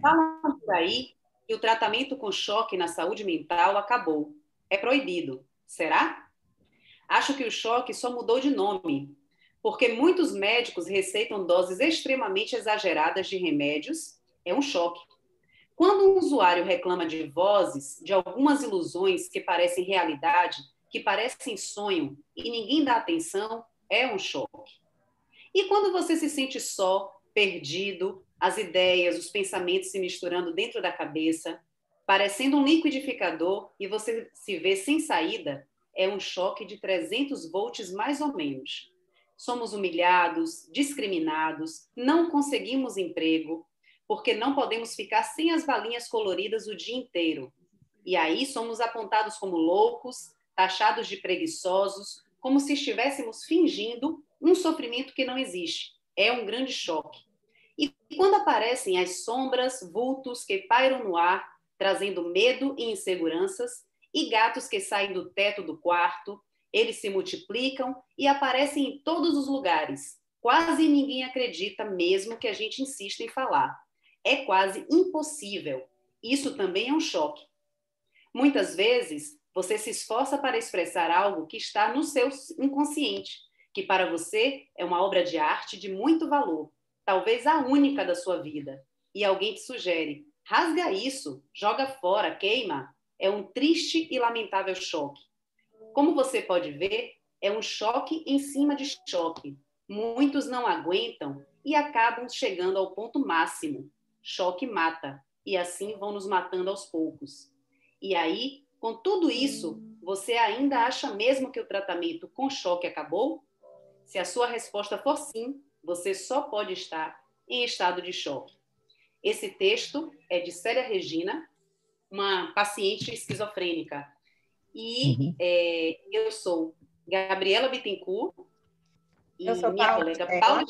Falam por aí que o tratamento com choque na saúde mental acabou. É proibido. Será? Acho que o choque só mudou de nome, porque muitos médicos receitam doses extremamente exageradas de remédios. É um choque. Quando um usuário reclama de vozes, de algumas ilusões que parecem realidade, que parecem sonho e ninguém dá atenção, é um choque. E quando você se sente só, perdido, as ideias, os pensamentos se misturando dentro da cabeça, parecendo um liquidificador e você se vê sem saída, é um choque de 300 volts mais ou menos. Somos humilhados, discriminados, não conseguimos emprego, porque não podemos ficar sem as balinhas coloridas o dia inteiro. E aí somos apontados como loucos, taxados de preguiçosos, como se estivéssemos fingindo um sofrimento que não existe. É um grande choque. E quando aparecem as sombras, vultos que pairam no ar, trazendo medo e inseguranças, e gatos que saem do teto do quarto, eles se multiplicam e aparecem em todos os lugares. Quase ninguém acredita mesmo que a gente insista em falar. É quase impossível. Isso também é um choque. Muitas vezes, você se esforça para expressar algo que está no seu inconsciente, que para você é uma obra de arte de muito valor, talvez a única da sua vida, e alguém te sugere: rasga isso, joga fora, queima. É um triste e lamentável choque. Como você pode ver, é um choque em cima de choque. Muitos não aguentam e acabam chegando ao ponto máximo. Choque mata, e assim vão nos matando aos poucos. E aí, com tudo isso, você ainda acha mesmo que o tratamento com choque acabou? Se a sua resposta for sim, você só pode estar em estado de choque. Esse texto é de Célia Regina, uma paciente esquizofrênica. E uhum. é, eu sou Gabriela Bittencourt e minha Paula colega Paula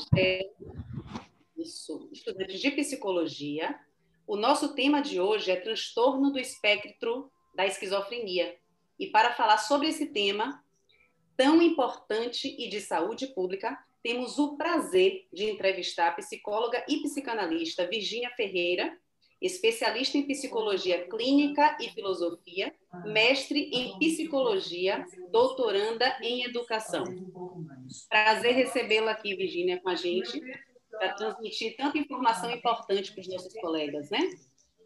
isso, estudante de psicologia. O nosso tema de hoje é transtorno do espectro da esquizofrenia. E para falar sobre esse tema tão importante e de saúde pública, temos o prazer de entrevistar a psicóloga e psicanalista Virgínia Ferreira, especialista em psicologia clínica e filosofia, mestre em psicologia, doutoranda em educação. Prazer recebê-la aqui, Virgínia, com a gente, para transmitir tanta informação importante para os nossos colegas, né?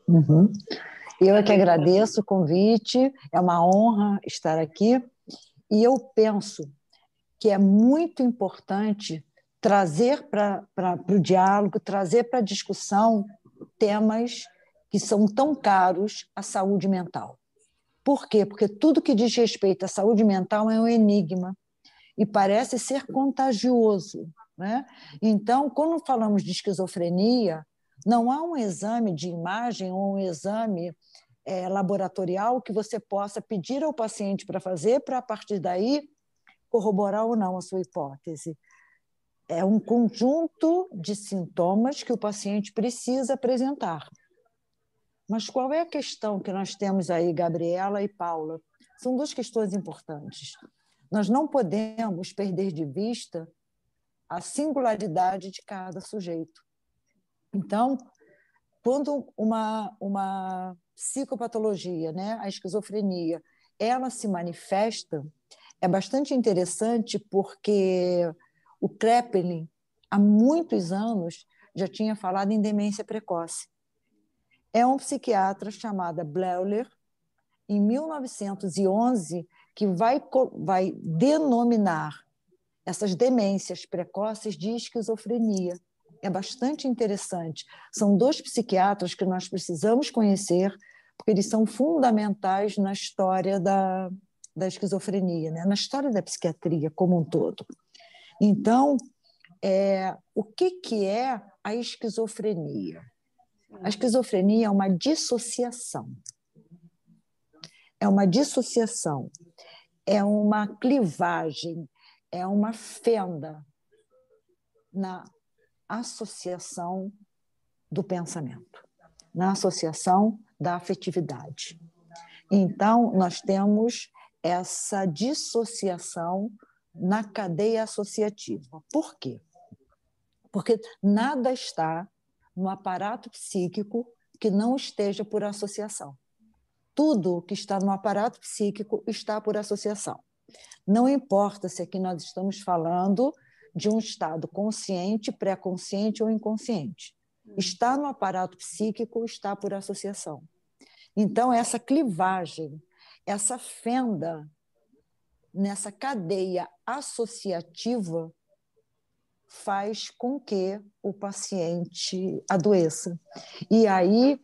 Uhum. Eu é que agradeço o convite, é uma honra estar aqui, e eu penso que é muito importante trazer para o diálogo, trazer para a discussão temas que são tão caros à saúde mental. Por quê? Porque tudo que diz respeito à saúde mental é um enigma e parece ser contagioso. Né? Então, quando falamos de esquizofrenia, não há um exame de imagem ou um exame é, laboratorial que você possa pedir ao paciente para fazer, para a partir daí corroborar ou não a sua hipótese. É um conjunto de sintomas que o paciente precisa apresentar. Mas qual é a questão que nós temos aí, Gabriela e Paula? São duas questões importantes. Nós não podemos perder de vista a singularidade de cada sujeito. Então, quando uma, uma psicopatologia, né, a esquizofrenia, ela se manifesta, é bastante interessante porque o Kreppelin, há muitos anos, já tinha falado em demência precoce. É um psiquiatra chamado Bleuler, em 1911, que vai, vai denominar essas demências precoces de esquizofrenia. É bastante interessante. São dois psiquiatras que nós precisamos conhecer, porque eles são fundamentais na história da, da esquizofrenia, né? na história da psiquiatria como um todo. Então, é, o que, que é a esquizofrenia? A esquizofrenia é uma dissociação. É uma dissociação, é uma clivagem, é uma fenda na associação do pensamento, na associação da afetividade. Então, nós temos essa dissociação na cadeia associativa. Por quê? Porque nada está no aparato psíquico que não esteja por associação. Tudo que está no aparato psíquico está por associação. Não importa se aqui nós estamos falando de um estado consciente, pré-consciente ou inconsciente. Está no aparato psíquico, está por associação. Então, essa clivagem, essa fenda nessa cadeia associativa faz com que o paciente adoeça. E aí,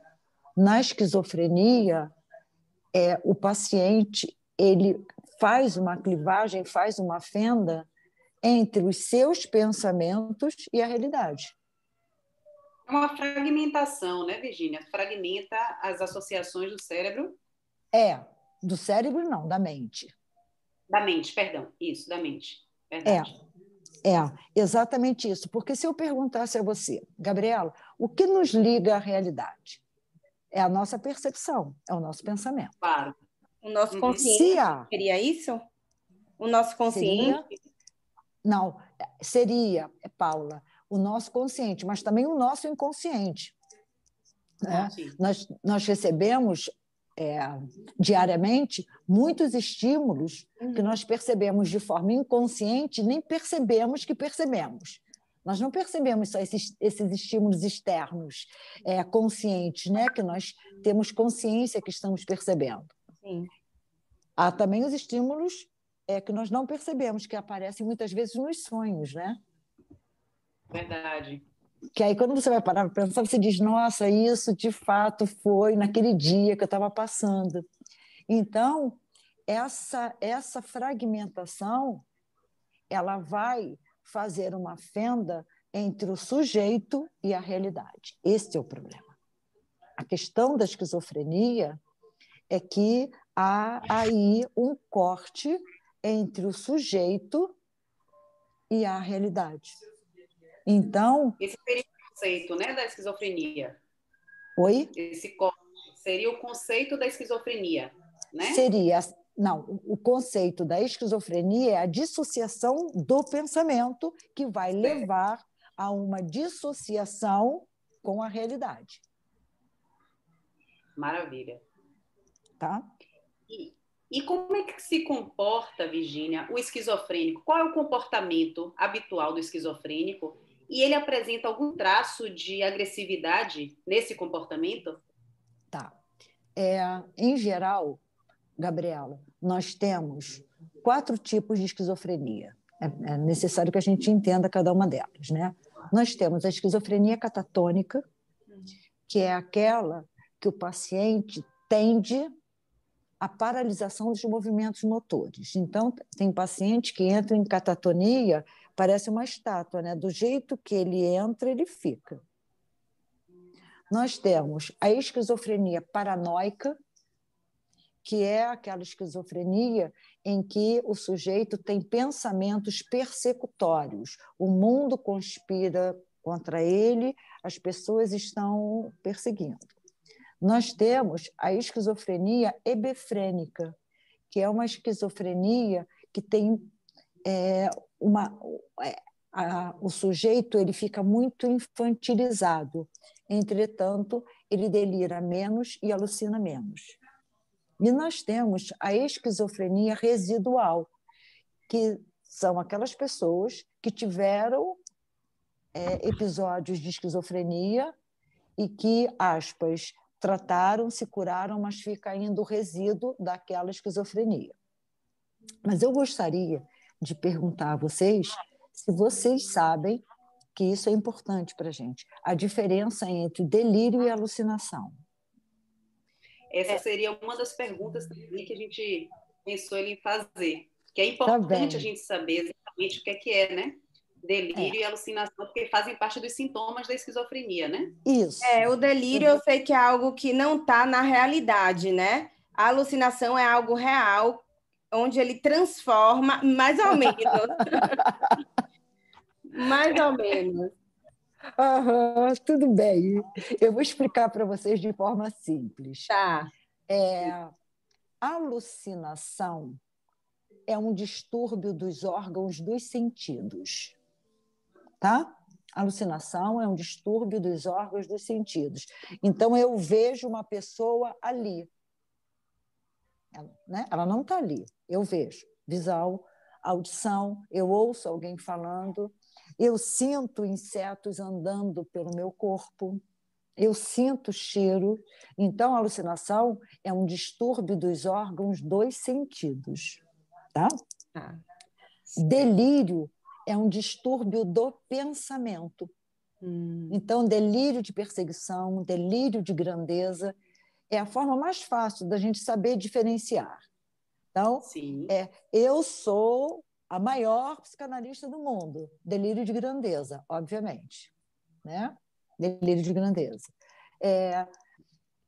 na esquizofrenia, é, o paciente ele faz uma clivagem, faz uma fenda entre os seus pensamentos e a realidade. É uma fragmentação, né, Virginia? Fragmenta as associações do cérebro? É, do cérebro não, da mente. Da mente, perdão. Isso, da mente. Verdade. É, é, exatamente isso. Porque se eu perguntasse a você, Gabriela, o que nos liga à realidade? É a nossa percepção, é o nosso pensamento. Claro. O nosso uhum. consciente seria isso? O nosso consciente? Seria, não, seria, Paula, o nosso consciente, mas também o nosso inconsciente. Né? Nós, nós recebemos é, diariamente muitos estímulos uhum. que nós percebemos de forma inconsciente, nem percebemos que percebemos. Nós não percebemos só esses, esses estímulos externos é, conscientes, né? que nós temos consciência que estamos percebendo. Sim. Há também os estímulos é, que nós não percebemos, que aparecem muitas vezes nos sonhos, né? Verdade. Que aí, quando você vai parar para pensar, você diz: nossa, isso de fato foi naquele dia que eu estava passando. Então, essa, essa fragmentação ela vai fazer uma fenda entre o sujeito e a realidade. Esse é o problema. A questão da esquizofrenia é que há aí um corte entre o sujeito e a realidade. Então. Esse seria o conceito né, da esquizofrenia. Oi? Esse seria o conceito da esquizofrenia, né? Seria. Não, o conceito da esquizofrenia é a dissociação do pensamento que vai levar a uma dissociação com a realidade. Maravilha. Tá? E, e como é que se comporta, Virginia, o esquizofrênico? Qual é o comportamento habitual do esquizofrênico e ele apresenta algum traço de agressividade nesse comportamento? Tá. É, em geral, Gabriela, nós temos quatro tipos de esquizofrenia. É, é necessário que a gente entenda cada uma delas, né? Nós temos a esquizofrenia catatônica, que é aquela que o paciente tende à paralisação dos movimentos motores. Então, tem paciente que entra em catatonia parece uma estátua, né? Do jeito que ele entra, ele fica. Nós temos a esquizofrenia paranoica, que é aquela esquizofrenia em que o sujeito tem pensamentos persecutórios. O mundo conspira contra ele, as pessoas estão perseguindo. Nós temos a esquizofrenia hebefrênica, que é uma esquizofrenia que tem é, uma, é, a, o sujeito ele fica muito infantilizado. Entretanto, ele delira menos e alucina menos. E nós temos a esquizofrenia residual, que são aquelas pessoas que tiveram é, episódios de esquizofrenia e que, aspas, trataram, se curaram, mas fica ainda o resíduo daquela esquizofrenia. Mas eu gostaria de perguntar a vocês se vocês sabem que isso é importante para a gente, a diferença entre delírio e alucinação. Essa é. seria uma das perguntas que a gente pensou em fazer, que é importante tá a gente saber exatamente o que é que é, né? Delírio é. e alucinação, porque fazem parte dos sintomas da esquizofrenia, né? Isso. É, o delírio eu sei que é algo que não está na realidade, né? A alucinação é algo real onde ele transforma, mais ou menos. mais ou menos. Tudo bem. Eu vou explicar para vocês de forma simples. Tá. É, alucinação é um distúrbio dos órgãos dos sentidos. Tá? Alucinação é um distúrbio dos órgãos dos sentidos. Então, eu vejo uma pessoa ali. Ela, né? Ela não está ali, eu vejo. Visão, audição, eu ouço alguém falando, eu sinto insetos andando pelo meu corpo, eu sinto cheiro. Então, a alucinação é um distúrbio dos órgãos dos sentidos. Tá? Ah, Delírio é um distúrbio do pensamento. Hum. Então, delírio de perseguição, delírio de grandeza, é a forma mais fácil da gente saber diferenciar. Então, Sim. é, eu sou a maior psicanalista do mundo, delírio de grandeza, obviamente, né? Delírio de grandeza. É,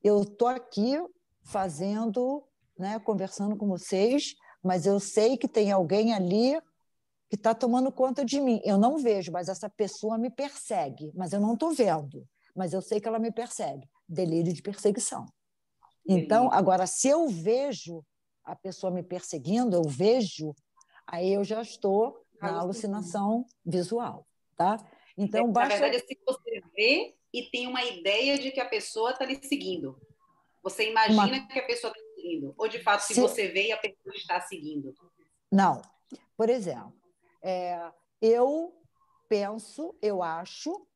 eu estou aqui fazendo, né, conversando com vocês, mas eu sei que tem alguém ali que está tomando conta de mim. Eu não vejo, mas essa pessoa me persegue, mas eu não estou vendo, mas eu sei que ela me persegue. Delírio de perseguição. Então, agora, se eu vejo a pessoa me perseguindo, eu vejo, aí eu já estou na alucinação visual, tá? Então, é, basta... Na verdade, se você vê e tem uma ideia de que a pessoa está lhe seguindo. Você imagina uma... que a pessoa está seguindo, ou de fato, se, se você vê e a pessoa está seguindo? Não. Por exemplo, é, eu penso, eu acho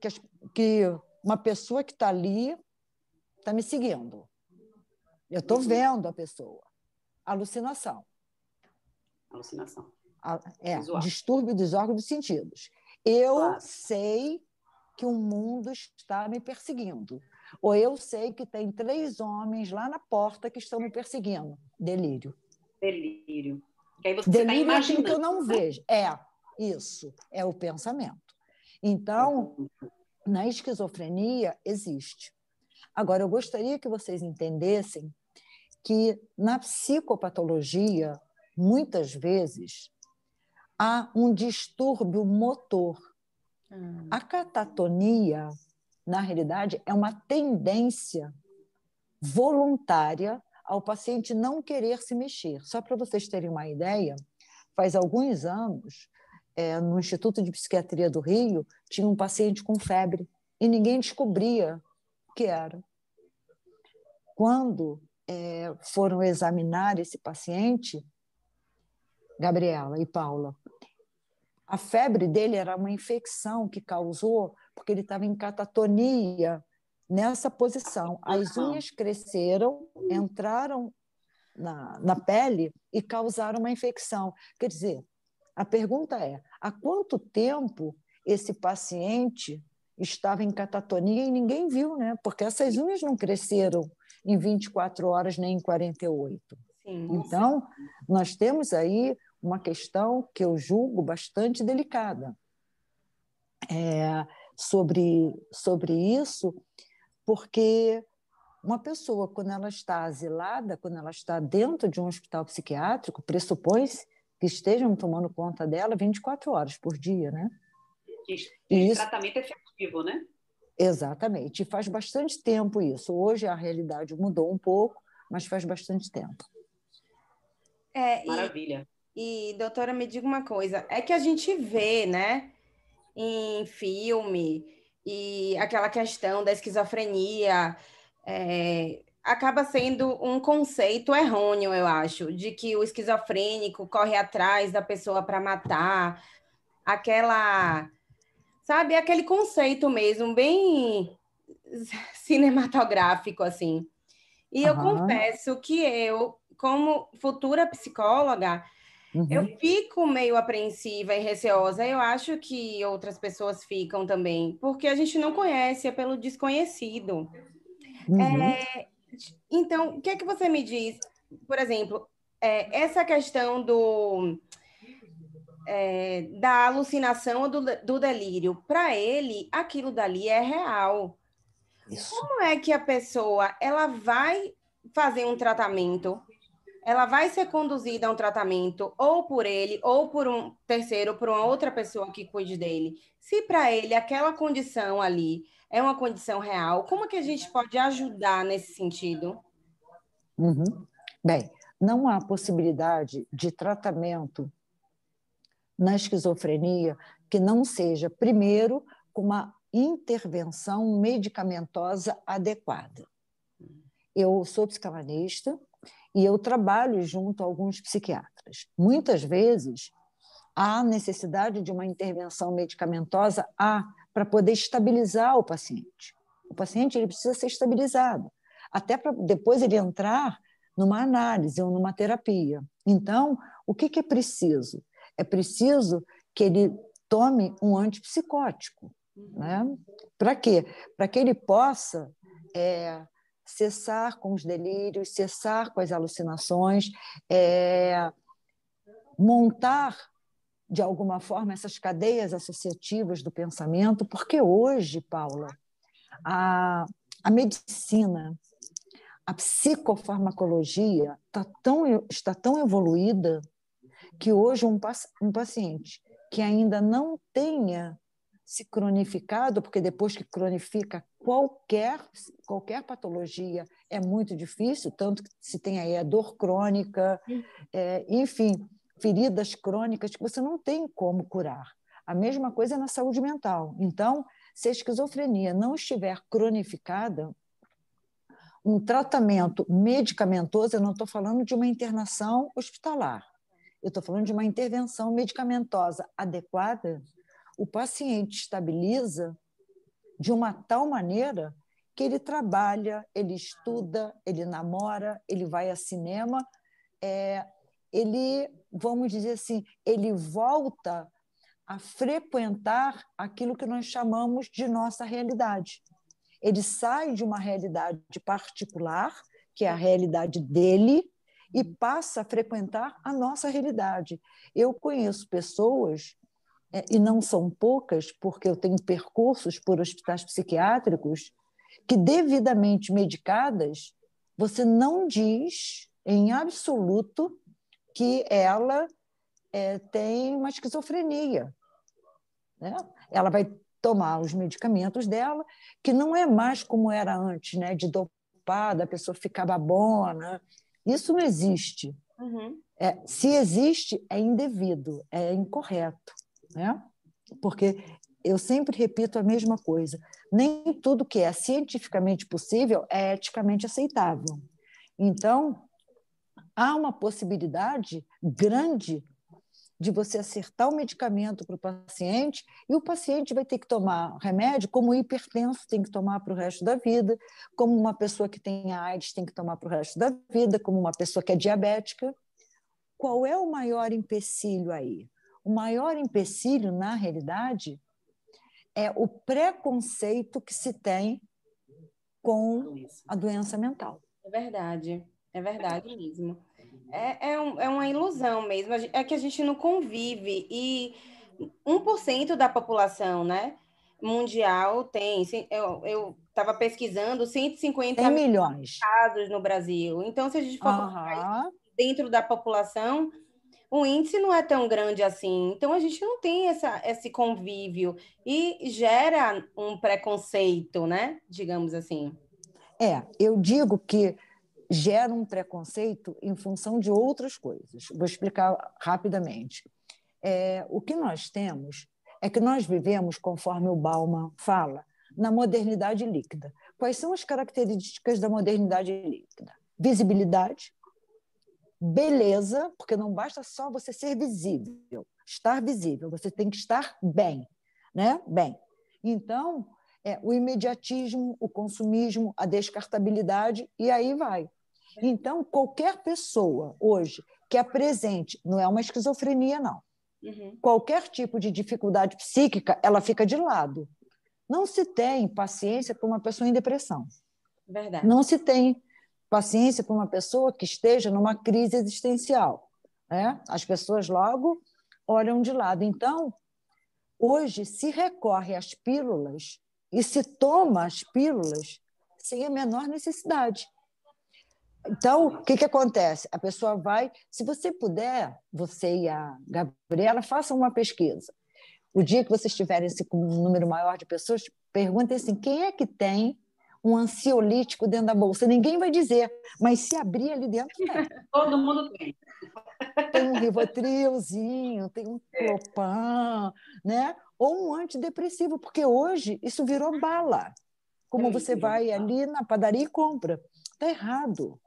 que, que uma pessoa que está ali está me seguindo. Eu estou uhum. vendo a pessoa. Alucinação. Alucinação. É, Visual. distúrbio dos órgãos dos sentidos. Eu claro. sei que o mundo está me perseguindo. Ou eu sei que tem três homens lá na porta que estão me perseguindo. Delírio. Delírio. Que aí você tá Delírio tá é que eu não né? vejo. É, isso. É o pensamento. Então, uhum. na esquizofrenia, existe. Agora, eu gostaria que vocês entendessem que na psicopatologia, muitas vezes, há um distúrbio motor. Hum. A catatonia, na realidade, é uma tendência voluntária ao paciente não querer se mexer. Só para vocês terem uma ideia, faz alguns anos, é, no Instituto de Psiquiatria do Rio, tinha um paciente com febre e ninguém descobria que era. Quando é, foram examinar esse paciente, Gabriela e Paula, a febre dele era uma infecção que causou porque ele estava em catatonia nessa posição. As unhas cresceram, entraram na, na pele e causaram uma infecção. Quer dizer, a pergunta é: há quanto tempo esse paciente estava em catatonia e ninguém viu, né? Porque essas unhas não cresceram em 24 horas nem em 48. Sim, então, sim. nós temos aí uma questão que eu julgo bastante delicada é, sobre, sobre isso, porque uma pessoa, quando ela está asilada, quando ela está dentro de um hospital psiquiátrico, pressupõe que estejam tomando conta dela 24 horas por dia, né? E isso... tratamento efetivo, né? Exatamente. faz bastante tempo isso. Hoje a realidade mudou um pouco, mas faz bastante tempo. É, Maravilha. E, e, doutora, me diga uma coisa: é que a gente vê, né, em filme, e aquela questão da esquizofrenia é, acaba sendo um conceito errôneo, eu acho, de que o esquizofrênico corre atrás da pessoa para matar, aquela sabe? Aquele conceito mesmo, bem cinematográfico, assim. E uhum. eu confesso que eu, como futura psicóloga, uhum. eu fico meio apreensiva e receosa. Eu acho que outras pessoas ficam também, porque a gente não conhece, é pelo desconhecido. Uhum. É, então, o que é que você me diz? Por exemplo, é, essa questão do é, da alucinação ou do, do delírio. Para ele, aquilo dali é real. Isso. Como é que a pessoa ela vai fazer um tratamento? Ela vai ser conduzida a um tratamento ou por ele, ou por um terceiro, por uma outra pessoa que cuide dele. Se para ele aquela condição ali é uma condição real, como que a gente pode ajudar nesse sentido? Uhum. Bem, não há possibilidade de tratamento na esquizofrenia que não seja, primeiro, com uma intervenção medicamentosa adequada. Eu sou psicanalista e eu trabalho junto a alguns psiquiatras. Muitas vezes há necessidade de uma intervenção medicamentosa para poder estabilizar o paciente. O paciente ele precisa ser estabilizado, até para depois ele entrar numa análise ou numa terapia. Então, o que, que é preciso? É preciso que ele tome um antipsicótico. Né? Para quê? Para que ele possa é, cessar com os delírios, cessar com as alucinações, é, montar de alguma forma essas cadeias associativas do pensamento, porque hoje, Paula, a, a medicina, a psicofarmacologia tá tão, está tão evoluída que hoje um, um paciente que ainda não tenha se cronificado, porque depois que cronifica qualquer, qualquer patologia é muito difícil, tanto que se tem aí a dor crônica, é, enfim, feridas crônicas que você não tem como curar. A mesma coisa na saúde mental. Então, se a esquizofrenia não estiver cronificada, um tratamento medicamentoso, eu não estou falando de uma internação hospitalar, eu estou falando de uma intervenção medicamentosa adequada, o paciente estabiliza de uma tal maneira que ele trabalha, ele estuda, ele namora, ele vai a cinema, é, ele, vamos dizer assim, ele volta a frequentar aquilo que nós chamamos de nossa realidade. Ele sai de uma realidade particular, que é a realidade dele, e passa a frequentar a nossa realidade. Eu conheço pessoas, é, e não são poucas, porque eu tenho percursos por hospitais psiquiátricos, que devidamente medicadas, você não diz em absoluto que ela é, tem uma esquizofrenia. Né? Ela vai tomar os medicamentos dela, que não é mais como era antes, né? de dopada, a pessoa ficar babona. Isso não existe. Uhum. É, se existe, é indevido, é incorreto. Né? Porque eu sempre repito a mesma coisa: nem tudo que é cientificamente possível é eticamente aceitável. Então, há uma possibilidade grande de você acertar o medicamento para o paciente e o paciente vai ter que tomar remédio como o hipertenso tem que tomar para o resto da vida, como uma pessoa que tem AIDS tem que tomar para o resto da vida, como uma pessoa que é diabética. Qual é o maior empecilho aí? O maior empecilho, na realidade, é o preconceito que se tem com a doença mental. É verdade. É verdade mesmo. É, é, um, é uma ilusão mesmo. É que a gente não convive. E 1% da população, né? Mundial tem. Eu estava pesquisando 150 tem milhões casos no Brasil. Então, se a gente for uhum. dentro da população, o índice não é tão grande assim. Então, a gente não tem essa, esse convívio e gera um preconceito, né? Digamos assim. É, eu digo que gera um preconceito em função de outras coisas. Vou explicar rapidamente. É, o que nós temos é que nós vivemos, conforme o Bauman fala, na modernidade líquida. Quais são as características da modernidade líquida? Visibilidade, beleza, porque não basta só você ser visível, estar visível, você tem que estar bem, né? Bem. Então, é, o imediatismo, o consumismo, a descartabilidade, e aí vai. Então, qualquer pessoa hoje que apresente, não é uma esquizofrenia, não, uhum. qualquer tipo de dificuldade psíquica, ela fica de lado. Não se tem paciência para uma pessoa em depressão. Verdade. Não se tem paciência para uma pessoa que esteja numa crise existencial. Né? As pessoas logo olham de lado. Então, hoje se recorre às pílulas e se toma as pílulas sem a menor necessidade. Então, o que, que acontece? A pessoa vai, se você puder, você e a Gabriela, façam uma pesquisa. O dia que vocês tiverem esse, com um número maior de pessoas, perguntem assim: quem é que tem um ansiolítico dentro da bolsa? Ninguém vai dizer, mas se abrir ali dentro, Todo mundo tem. Tem um Rivotrilzinho, tem um Clopan, né? Ou um antidepressivo, porque hoje isso virou bala. Como você vai ali na padaria e compra. Está errado.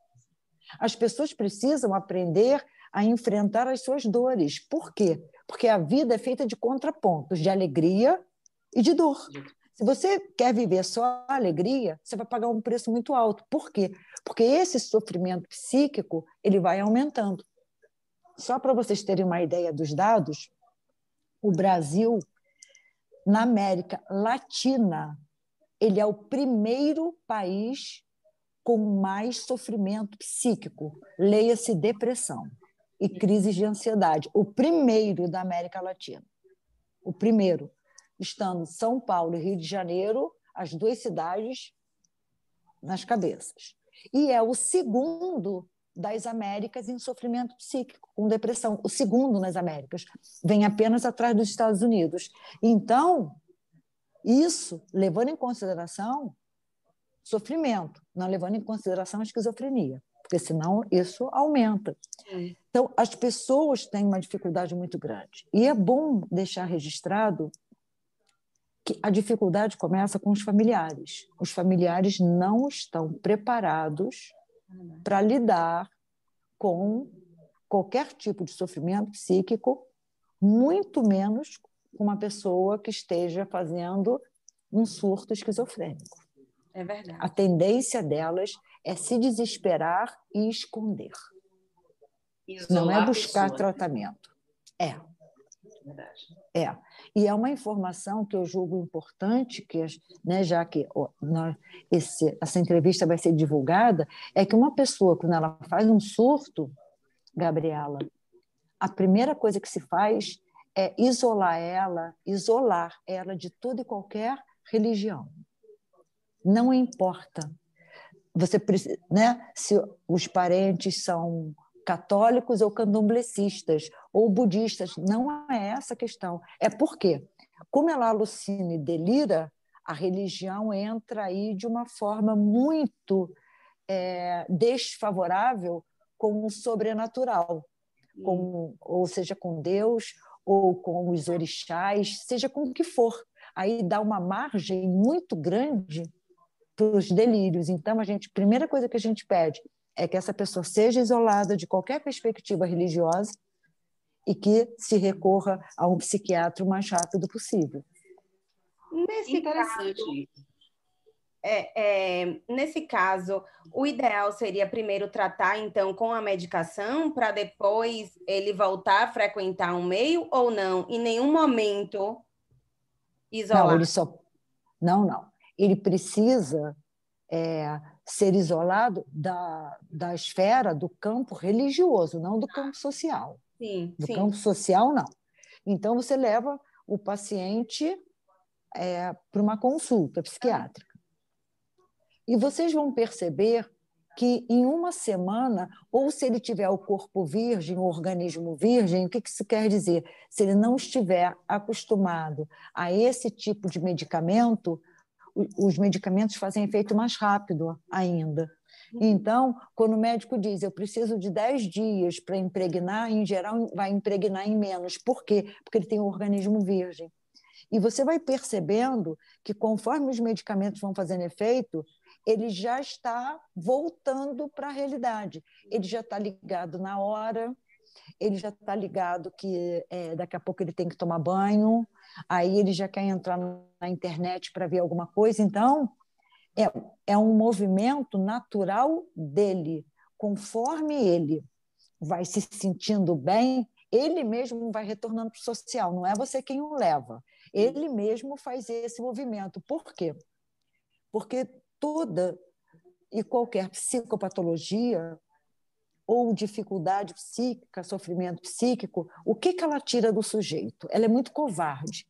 As pessoas precisam aprender a enfrentar as suas dores. Por quê? Porque a vida é feita de contrapontos, de alegria e de dor. Se você quer viver só alegria, você vai pagar um preço muito alto. Por quê? Porque esse sofrimento psíquico ele vai aumentando. Só para vocês terem uma ideia dos dados, o Brasil, na América Latina, ele é o primeiro país com mais sofrimento psíquico. Leia-se depressão e crises de ansiedade. O primeiro da América Latina. O primeiro. Estando São Paulo e Rio de Janeiro, as duas cidades nas cabeças. E é o segundo das Américas em sofrimento psíquico, com depressão. O segundo nas Américas. Vem apenas atrás dos Estados Unidos. Então, isso, levando em consideração sofrimento, não levando em consideração a esquizofrenia, porque senão isso aumenta. Então, as pessoas têm uma dificuldade muito grande. E é bom deixar registrado que a dificuldade começa com os familiares. Os familiares não estão preparados para lidar com qualquer tipo de sofrimento psíquico, muito menos com uma pessoa que esteja fazendo um surto esquizofrênico. É verdade. A tendência delas é se desesperar e esconder. Isolar não é buscar tratamento. É. É. E é uma informação que eu julgo importante, que, né, já que ó, esse, essa entrevista vai ser divulgada, é que uma pessoa, quando ela faz um surto, Gabriela, a primeira coisa que se faz é isolar ela, isolar ela de toda e qualquer religião. Não importa. Você né, se os parentes são católicos ou candomblecistas ou budistas. Não é essa a questão. É porque, como ela alucina e delira, a religião entra aí de uma forma muito é, desfavorável com o sobrenatural, com, ou seja, com Deus ou com os orixás, seja com o que for. Aí dá uma margem muito grande para os delírios. Então, a gente, primeira coisa que a gente pede é que essa pessoa seja isolada de qualquer perspectiva religiosa e que se recorra a um psiquiatra o mais rápido possível. Nesse Interessante. Caso, é, é, nesse caso, o ideal seria primeiro tratar, então, com a medicação, para depois ele voltar a frequentar um meio ou não? Em nenhum momento isolar? Não, ele só... Não, não. Ele precisa é, ser isolado da, da esfera do campo religioso, não do campo social. Sim, do sim. campo social, não. Então, você leva o paciente é, para uma consulta psiquiátrica. E vocês vão perceber que em uma semana, ou se ele tiver o corpo virgem, o organismo virgem, o que isso quer dizer? Se ele não estiver acostumado a esse tipo de medicamento, os medicamentos fazem efeito mais rápido ainda. Uhum. Então, quando o médico diz eu preciso de 10 dias para impregnar, em geral vai impregnar em menos. Por quê? Porque ele tem um organismo virgem. E você vai percebendo que conforme os medicamentos vão fazendo efeito, ele já está voltando para a realidade. Ele já está ligado na hora, ele já está ligado que é, daqui a pouco ele tem que tomar banho, aí ele já quer entrar na internet para ver alguma coisa. Então, é, é um movimento natural dele. Conforme ele vai se sentindo bem, ele mesmo vai retornando para o social, não é você quem o leva. Ele mesmo faz esse movimento. Por quê? Porque toda e qualquer psicopatologia ou dificuldade psíquica, sofrimento psíquico, o que, que ela tira do sujeito? Ela é muito covarde.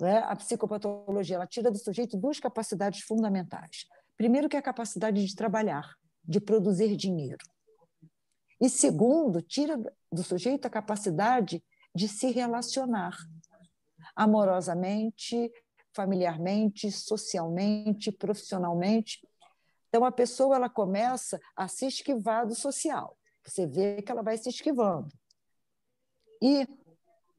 Né? A psicopatologia ela tira do sujeito duas capacidades fundamentais. Primeiro, que é a capacidade de trabalhar, de produzir dinheiro. E segundo, tira do sujeito a capacidade de se relacionar amorosamente, familiarmente, socialmente, profissionalmente. Então, a pessoa ela começa a se esquivar do social. Você vê que ela vai se esquivando. e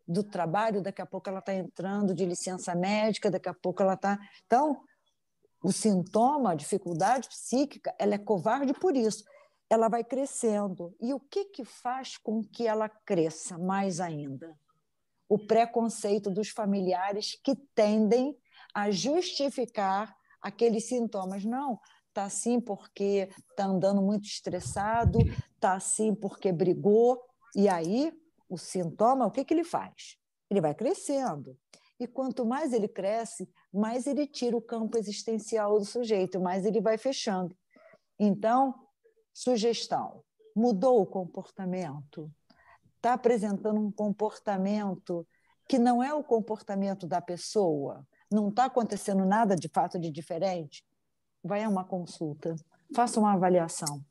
do trabalho, daqui a pouco ela está entrando de licença médica, daqui a pouco ela está. Então, o sintoma, a dificuldade psíquica, ela é covarde por isso. Ela vai crescendo. E o que, que faz com que ela cresça mais ainda? O preconceito dos familiares que tendem a justificar aqueles sintomas. Não, está assim porque está andando muito estressado, está assim porque brigou. E aí, o sintoma, o que, que ele faz? Ele vai crescendo. E quanto mais ele cresce, mais ele tira o campo existencial do sujeito, mais ele vai fechando. Então, sugestão: mudou o comportamento, está apresentando um comportamento que não é o comportamento da pessoa, não está acontecendo nada de fato de diferente, vai a uma consulta, faça uma avaliação.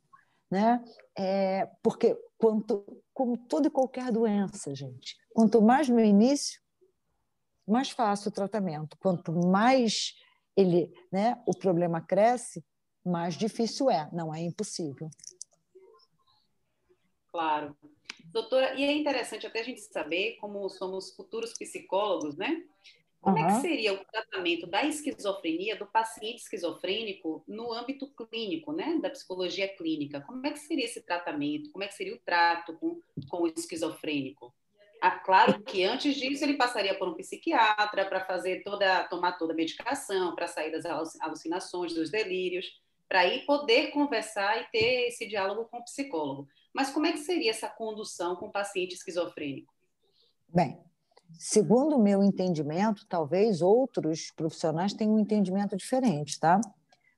Né? É, porque quanto, como toda e qualquer doença, gente, quanto mais no início, mais fácil o tratamento. Quanto mais ele, né, o problema cresce, mais difícil é. Não é impossível. Claro. Doutora, e é interessante até a gente saber, como somos futuros psicólogos, né? Como uhum. é que seria o tratamento da esquizofrenia do paciente esquizofrênico no âmbito clínico, né, da psicologia clínica? Como é que seria esse tratamento? Como é que seria o trato com, com o esquizofrênico? Ah, claro que antes disso ele passaria por um psiquiatra para fazer toda, tomar toda a medicação, para sair das alucinações, dos delírios, para aí poder conversar e ter esse diálogo com o psicólogo. Mas como é que seria essa condução com o paciente esquizofrênico? Bem, Segundo o meu entendimento, talvez outros profissionais tenham um entendimento diferente, tá?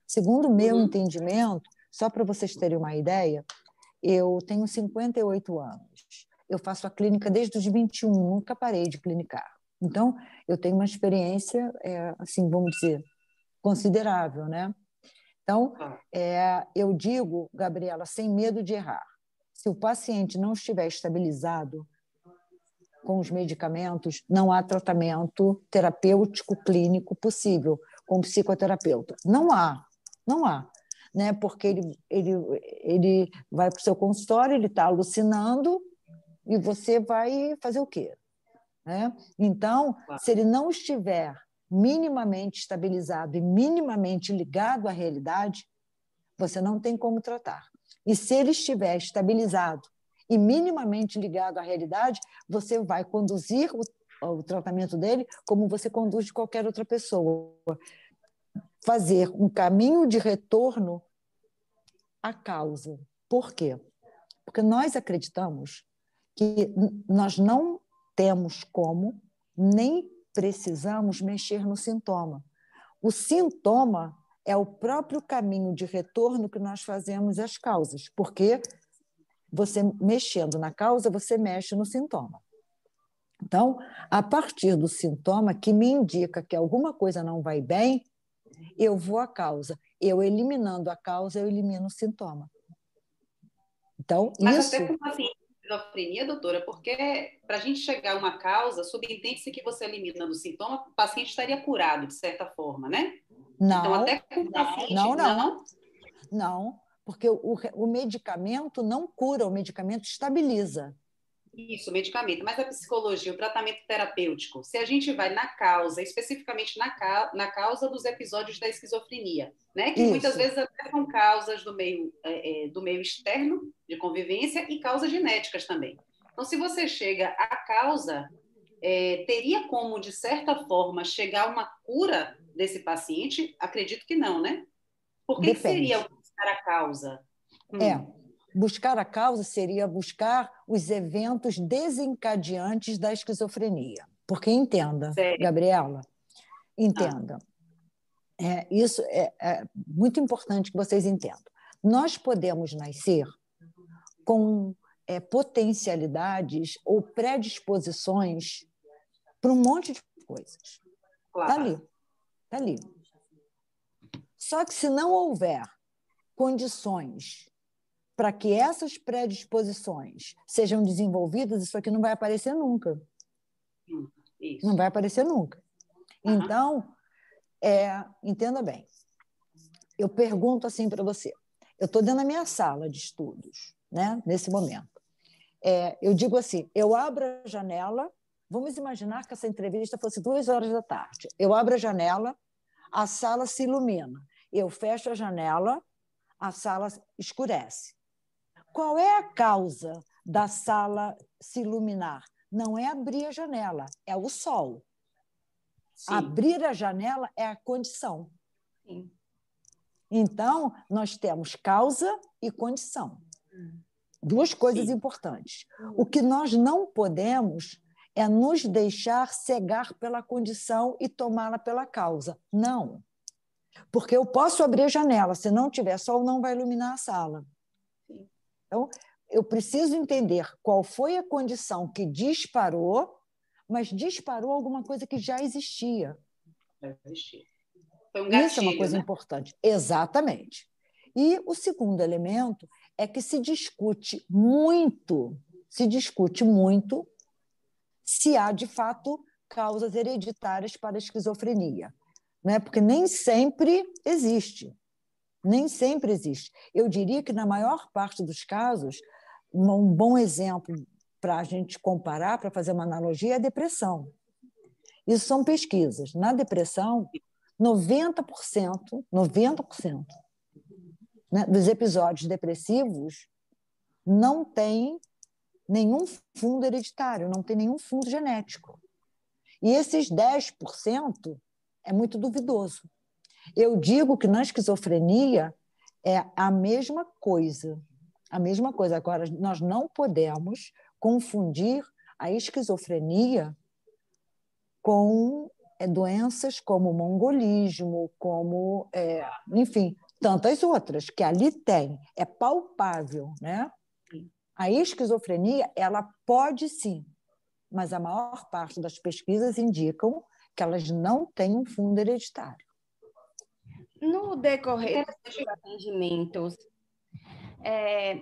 Segundo o meu uhum. entendimento, só para vocês terem uma ideia, eu tenho 58 anos. Eu faço a clínica desde os 21, nunca parei de clinicar. Então, eu tenho uma experiência, é, assim, vamos dizer, considerável, né? Então, ah. é, eu digo, Gabriela, sem medo de errar, se o paciente não estiver estabilizado, com os medicamentos, não há tratamento terapêutico clínico possível com psicoterapeuta. Não há, não há. Né? Porque ele, ele, ele vai para o seu consultório, ele está alucinando, e você vai fazer o quê? Né? Então, se ele não estiver minimamente estabilizado e minimamente ligado à realidade, você não tem como tratar. E se ele estiver estabilizado e minimamente ligado à realidade, você vai conduzir o, o tratamento dele como você conduz de qualquer outra pessoa. Fazer um caminho de retorno à causa. Por quê? Porque nós acreditamos que nós não temos como, nem precisamos mexer no sintoma. O sintoma é o próprio caminho de retorno que nós fazemos às causas, porque você mexendo na causa, você mexe no sintoma. Então, a partir do sintoma que me indica que alguma coisa não vai bem, eu vou à causa. Eu eliminando a causa, eu elimino o sintoma. Então, Mas isso. Até com paciente esquizofrenia, doutora, porque para a gente chegar a uma causa, subentende-se que você eliminando o sintoma, o paciente estaria curado, de certa forma, né? Não. Então, até com o paciente. Não, não. Não, não porque o, o medicamento não cura, o medicamento estabiliza. Isso, medicamento. Mas a psicologia, o tratamento terapêutico, se a gente vai na causa, especificamente na, ca na causa dos episódios da esquizofrenia, né? Que Isso. muitas vezes até são causas do meio, é, é, do meio externo, de convivência, e causas genéticas também. Então, se você chega à causa, é, teria como, de certa forma, chegar a uma cura desse paciente? Acredito que não, né? Por que seria buscar a causa? Hum. É, buscar a causa seria buscar os eventos desencadeantes da esquizofrenia. Porque entenda, Sério? Gabriela, entenda. Ah. É, isso é, é muito importante que vocês entendam. Nós podemos nascer com é, potencialidades ou predisposições para um monte de coisas. Está claro. ali. Está ali. Só que se não houver condições para que essas predisposições sejam desenvolvidas, isso aqui não vai aparecer nunca. Isso. Não vai aparecer nunca. Uhum. Então, é, entenda bem. Eu pergunto assim para você. Eu estou dentro da minha sala de estudos, né, nesse momento. é, eu digo assim: eu abro a janela. Vamos imaginar que essa entrevista fosse duas horas da tarde. Eu abro a janela, a sala se ilumina. Eu fecho a janela, a sala escurece. Qual é a causa da sala se iluminar? Não é abrir a janela, é o sol. Sim. Abrir a janela é a condição. Sim. Então, nós temos causa e condição. Hum. Duas coisas Sim. importantes. O que nós não podemos é nos deixar cegar pela condição e tomá-la pela causa. Não. Porque eu posso abrir a janela, se não tiver sol, não vai iluminar a sala. Então, eu preciso entender qual foi a condição que disparou, mas disparou alguma coisa que já existia. Já existia. Foi um gatilho, Isso é uma coisa né? importante. Exatamente. E o segundo elemento é que se discute muito, se discute muito se há de fato causas hereditárias para a esquizofrenia, né? Porque nem sempre existe. Nem sempre existe. Eu diria que na maior parte dos casos, um bom exemplo para a gente comparar, para fazer uma analogia, é a depressão. Isso são pesquisas. Na depressão, 90%, 90% né, dos episódios depressivos não tem nenhum fundo hereditário, não tem nenhum fundo genético. E esses 10% é muito duvidoso. Eu digo que na esquizofrenia é a mesma coisa. A mesma coisa. Agora, nós não podemos confundir a esquizofrenia com é, doenças como mongolismo, como, é, enfim, tantas outras que ali tem, é palpável, né? A esquizofrenia, ela pode sim, mas a maior parte das pesquisas indicam que elas não têm um fundo hereditário. No decorrer dos atendimentos, é,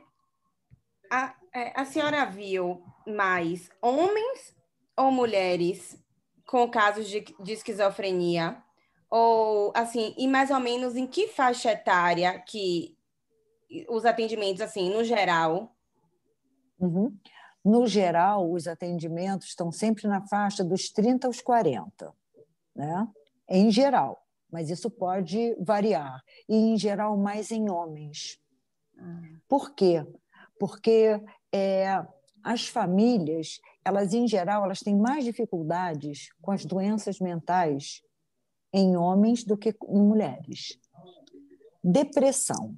a, é, a senhora viu mais homens ou mulheres com casos de, de esquizofrenia? Ou, assim, e mais ou menos em que faixa etária que os atendimentos, assim, no geral? Uhum. No geral, os atendimentos estão sempre na faixa dos 30 aos 40, né? Em geral, mas isso pode variar. E, em geral, mais em homens. Ah. Por quê? Porque é, as famílias, elas, em geral, elas têm mais dificuldades com as doenças mentais em homens do que em mulheres. Depressão.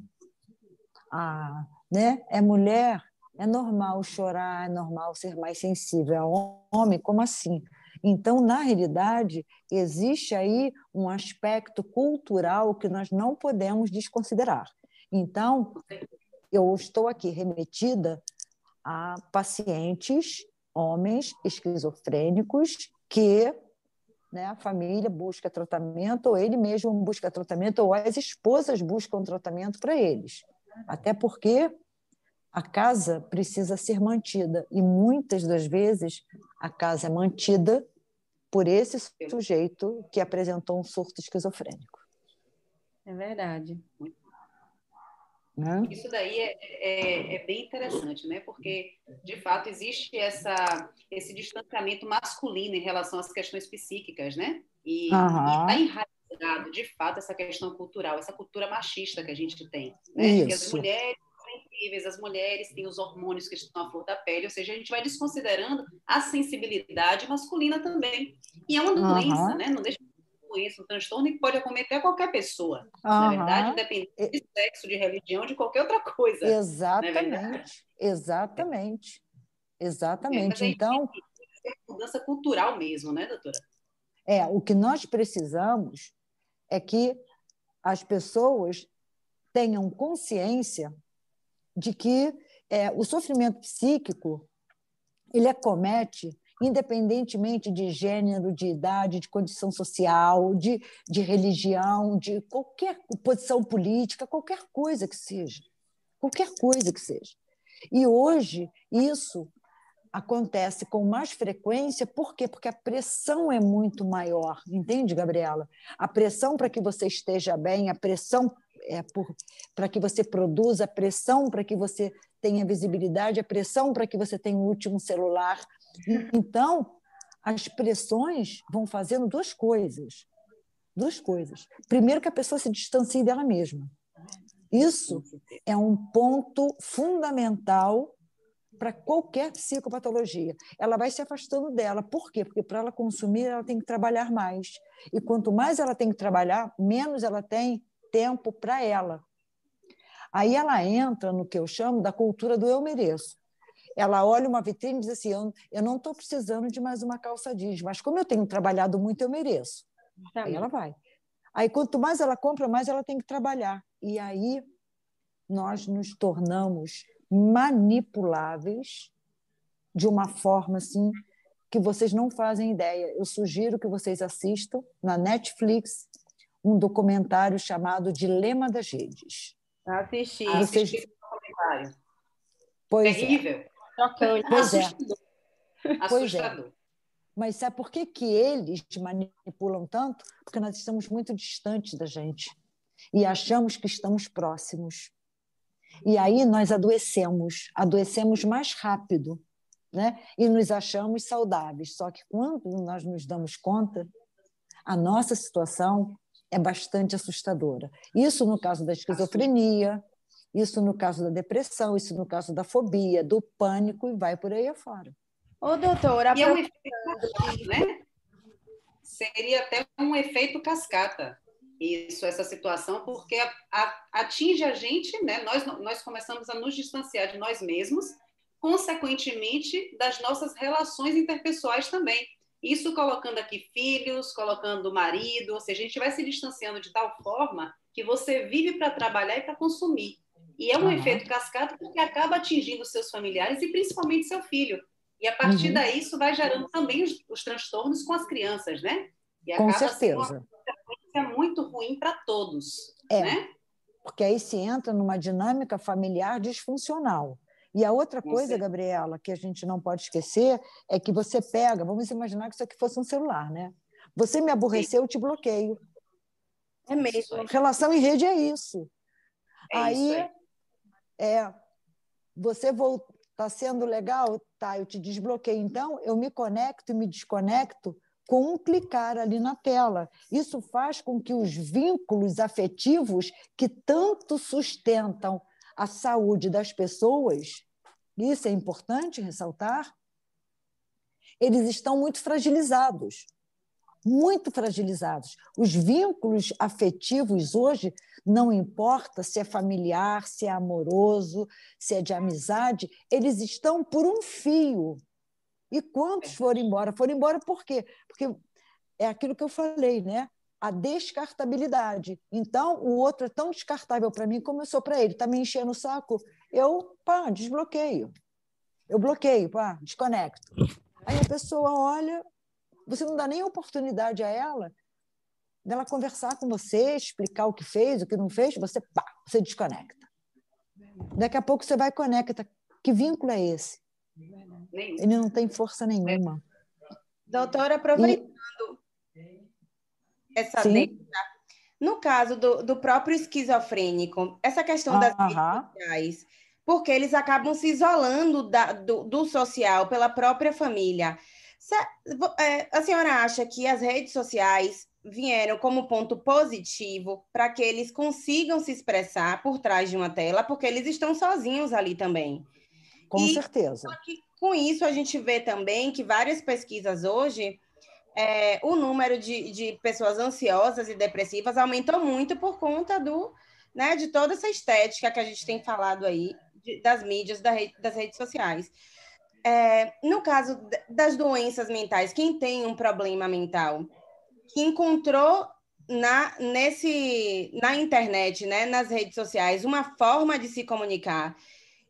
Ah, né? É mulher, é normal chorar, é normal ser mais sensível. É homem, como assim? Então, na realidade, existe aí um aspecto cultural que nós não podemos desconsiderar. Então, eu estou aqui remetida a pacientes, homens esquizofrênicos, que né? A família busca tratamento, ou ele mesmo busca tratamento, ou as esposas buscam tratamento para eles. Até porque a casa precisa ser mantida e muitas das vezes a casa é mantida por esse sujeito que apresentou um surto esquizofrênico. É verdade. Né? Isso daí é, é, é, bem interessante, né? porque, de fato, existe essa, esse distanciamento masculino em relação às questões psíquicas, né? E está enraizado, de fato, essa questão cultural, essa cultura machista que a gente tem. Né? Que as mulheres sensíveis, as mulheres têm os hormônios que estão à flor da pele, ou seja, a gente vai desconsiderando a sensibilidade masculina também. E é uma doença, né? Não deixa doença, um transtorno que pode acometer qualquer pessoa. Uhum. Na verdade, independente de sexo, de religião, de qualquer outra coisa. É exatamente. Exatamente. Exatamente. É, então. É mudança cultural mesmo, né, doutora? É, o que nós precisamos é que as pessoas tenham consciência de que é, o sofrimento psíquico ele acomete independentemente de gênero, de idade, de condição social, de, de religião, de qualquer posição política, qualquer coisa que seja. Qualquer coisa que seja. E hoje isso acontece com mais frequência, por quê? Porque a pressão é muito maior, entende, Gabriela? A pressão para que você esteja bem, a pressão é para que você produza, pressão para que você tenha visibilidade, a pressão para que você tenha o último celular. Então, as pressões vão fazendo duas coisas. Duas coisas. Primeiro, que a pessoa se distancie dela mesma. Isso é um ponto fundamental para qualquer psicopatologia. Ela vai se afastando dela. Por quê? Porque para ela consumir, ela tem que trabalhar mais. E quanto mais ela tem que trabalhar, menos ela tem tempo para ela. Aí ela entra no que eu chamo da cultura do eu mereço. Ela olha uma vitrine e diz assim: eu não estou precisando de mais uma calça jeans, mas como eu tenho trabalhado muito, eu mereço. Aí ela vai. Aí quanto mais ela compra, mais ela tem que trabalhar. E aí nós nos tornamos manipuláveis de uma forma assim que vocês não fazem ideia. Eu sugiro que vocês assistam na Netflix um documentário chamado Dilema das Redes. Assisti, vocês... assisti o documentário. Pois Terrível. É. Pois é. Pois Assustador. é. Mas sabe por que, que eles manipulam tanto? Porque nós estamos muito distantes da gente e achamos que estamos próximos. E aí nós adoecemos, adoecemos mais rápido, né? E nos achamos saudáveis. Só que quando nós nos damos conta, a nossa situação é bastante assustadora. Isso no caso da esquizofrenia, isso no caso da depressão, isso no caso da fobia, do pânico e vai por aí afora. Ô, doutora, e é um efeito, né? Seria até um efeito cascata isso, essa situação, porque a, a, atinge a gente, né? Nós, nós começamos a nos distanciar de nós mesmos, consequentemente das nossas relações interpessoais também. Isso colocando aqui filhos, colocando marido, ou seja, a gente vai se distanciando de tal forma que você vive para trabalhar e para consumir. E é um uhum. efeito cascata porque acaba atingindo seus familiares e principalmente seu filho. E a partir uhum. daí isso vai gerando também os, os, transtornos com as crianças, né? E com certeza é muito ruim para todos. É, né? porque aí se entra numa dinâmica familiar disfuncional. E a outra coisa, Gabriela, que a gente não pode esquecer, é que você pega, vamos imaginar que isso aqui fosse um celular, né? Você me aborreceu, eu te bloqueio. É mesmo. Relação em rede é isso. É aí, isso é, você está sendo legal, tá? Eu te desbloqueio. Então, eu me conecto e me desconecto com um clicar ali na tela. Isso faz com que os vínculos afetivos que tanto sustentam a saúde das pessoas, isso é importante ressaltar, eles estão muito fragilizados. Muito fragilizados. Os vínculos afetivos hoje, não importa se é familiar, se é amoroso, se é de amizade, eles estão por um fio e quantos foram embora? Foram embora por quê? Porque é aquilo que eu falei, né? A descartabilidade. Então, o outro é tão descartável para mim como eu sou para ele. Está me enchendo o saco? Eu, pá, desbloqueio. Eu bloqueio, pá, desconecto. Aí a pessoa olha, você não dá nem oportunidade a ela dela conversar com você, explicar o que fez, o que não fez, você, pá, você desconecta. Daqui a pouco você vai conecta. Que vínculo é esse? Ele não tem força nenhuma. Doutora, aproveitando e... essa deixa, no caso do, do próprio esquizofrênico, essa questão das redes sociais, porque eles acabam se isolando da, do, do social pela própria família. É, a senhora acha que as redes sociais vieram como ponto positivo para que eles consigam se expressar por trás de uma tela, porque eles estão sozinhos ali também. Com e, certeza. com isso, a gente vê também que várias pesquisas hoje, é, o número de, de pessoas ansiosas e depressivas aumentou muito por conta do, né, de toda essa estética que a gente tem falado aí, de, das mídias, da rede, das redes sociais. É, no caso das doenças mentais, quem tem um problema mental, que encontrou na, nesse, na internet, né, nas redes sociais, uma forma de se comunicar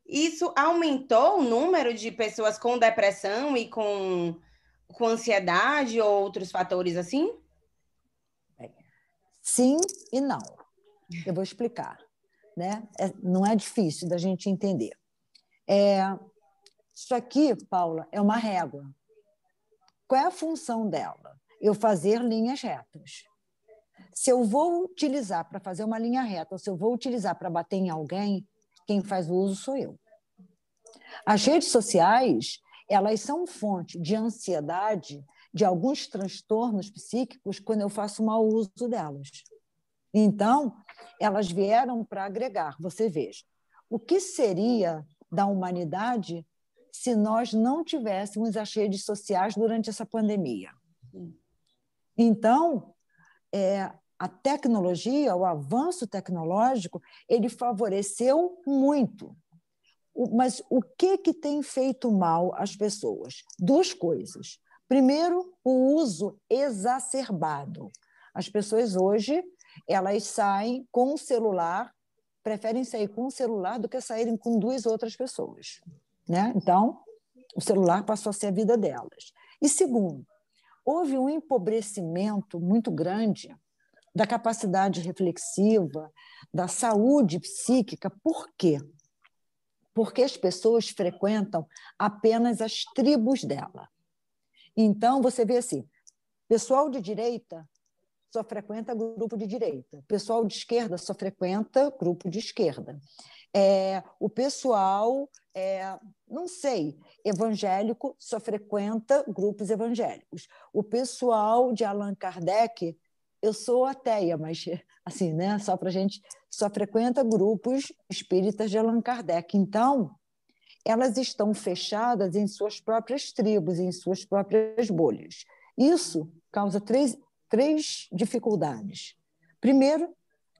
isso aumentou o número de pessoas com depressão e com, com ansiedade ou outros fatores assim? Sim e não. Eu vou explicar. Né? É, não é difícil da gente entender. É, isso aqui, Paula, é uma régua. Qual é a função dela? Eu fazer linhas retas. Se eu vou utilizar para fazer uma linha reta, ou se eu vou utilizar para bater em alguém, quem faz o uso sou eu. As redes sociais, elas são fonte de ansiedade, de alguns transtornos psíquicos quando eu faço mau uso delas. Então, elas vieram para agregar. Você veja, o que seria da humanidade se nós não tivéssemos as redes sociais durante essa pandemia? Então, é, a tecnologia, o avanço tecnológico, ele favoreceu muito. Mas o que, que tem feito mal às pessoas? Duas coisas. Primeiro, o uso exacerbado. As pessoas hoje elas saem com o celular, preferem sair com o celular do que saírem com duas outras pessoas. Né? Então, o celular passou a ser a vida delas. E segundo, houve um empobrecimento muito grande da capacidade reflexiva, da saúde psíquica. Por quê? Porque as pessoas frequentam apenas as tribos dela. Então, você vê assim: pessoal de direita só frequenta grupo de direita, pessoal de esquerda só frequenta grupo de esquerda. É, o pessoal, é, não sei, evangélico só frequenta grupos evangélicos. O pessoal de Allan Kardec eu sou ateia, mas assim, né? Só para gente só frequenta grupos espíritas de Allan Kardec. Então, elas estão fechadas em suas próprias tribos, em suas próprias bolhas. Isso causa três, três dificuldades. Primeiro,